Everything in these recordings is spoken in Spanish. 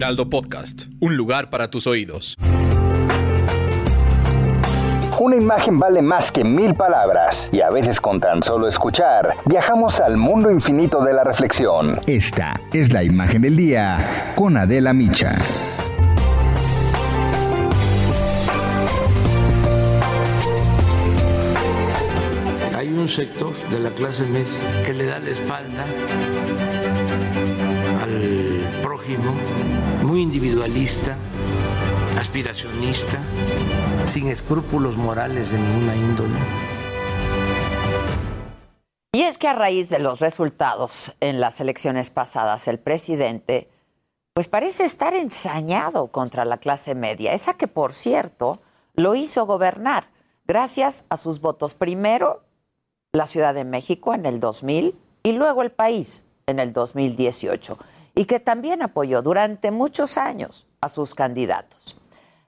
Heraldo Podcast, un lugar para tus oídos. Una imagen vale más que mil palabras y a veces con tan solo escuchar viajamos al mundo infinito de la reflexión. Esta es la imagen del día con Adela Micha. Hay un sector de la clase media que le da la espalda al prójimo, muy individualista, aspiracionista, sin escrúpulos morales de ninguna índole. Y es que a raíz de los resultados en las elecciones pasadas, el presidente pues parece estar ensañado contra la clase media, esa que por cierto lo hizo gobernar gracias a sus votos. Primero la Ciudad de México en el 2000 y luego el país en el 2018 y que también apoyó durante muchos años a sus candidatos.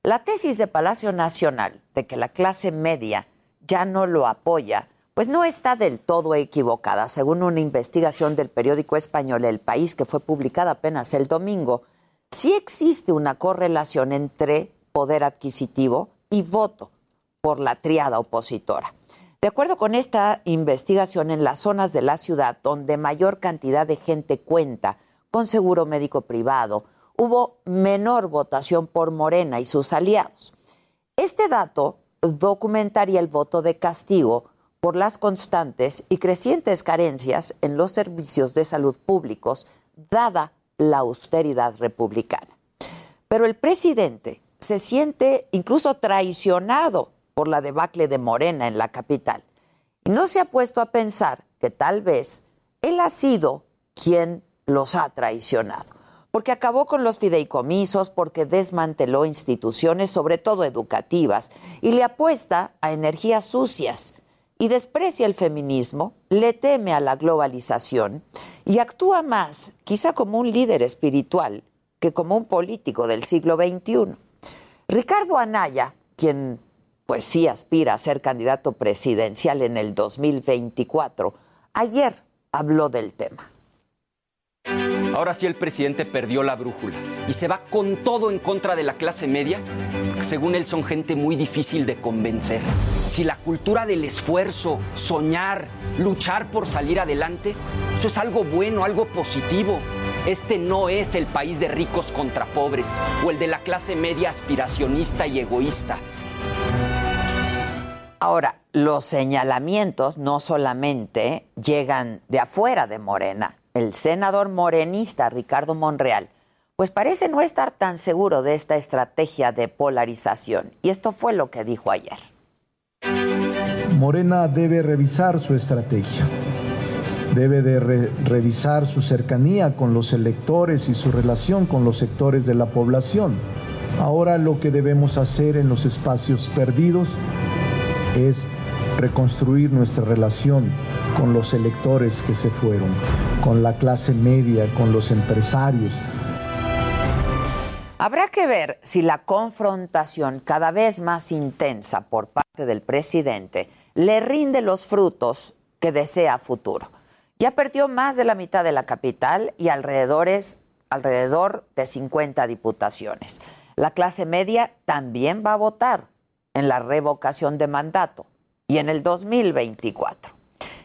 La tesis de Palacio Nacional de que la clase media ya no lo apoya, pues no está del todo equivocada. Según una investigación del periódico español El País que fue publicada apenas el domingo, sí existe una correlación entre poder adquisitivo y voto por la triada opositora. De acuerdo con esta investigación, en las zonas de la ciudad donde mayor cantidad de gente cuenta con seguro médico privado, hubo menor votación por Morena y sus aliados. Este dato documentaría el voto de castigo por las constantes y crecientes carencias en los servicios de salud públicos, dada la austeridad republicana. Pero el presidente se siente incluso traicionado por la debacle de Morena en la capital. Y no se ha puesto a pensar que tal vez él ha sido quien los ha traicionado, porque acabó con los fideicomisos, porque desmanteló instituciones, sobre todo educativas, y le apuesta a energías sucias y desprecia el feminismo, le teme a la globalización y actúa más quizá como un líder espiritual que como un político del siglo XXI. Ricardo Anaya, quien pues sí aspira a ser candidato presidencial en el 2024, ayer habló del tema. Ahora sí el presidente perdió la brújula y se va con todo en contra de la clase media, porque según él son gente muy difícil de convencer. Si la cultura del esfuerzo, soñar, luchar por salir adelante, eso es algo bueno, algo positivo. Este no es el país de ricos contra pobres o el de la clase media aspiracionista y egoísta. Ahora, los señalamientos no solamente llegan de afuera de Morena. El senador morenista Ricardo Monreal, pues parece no estar tan seguro de esta estrategia de polarización. Y esto fue lo que dijo ayer. Morena debe revisar su estrategia, debe de re revisar su cercanía con los electores y su relación con los sectores de la población. Ahora lo que debemos hacer en los espacios perdidos es reconstruir nuestra relación con los electores que se fueron, con la clase media, con los empresarios. Habrá que ver si la confrontación cada vez más intensa por parte del presidente le rinde los frutos que desea futuro. Ya perdió más de la mitad de la capital y alrededores, alrededor de 50 diputaciones. La clase media también va a votar en la revocación de mandato y en el 2024.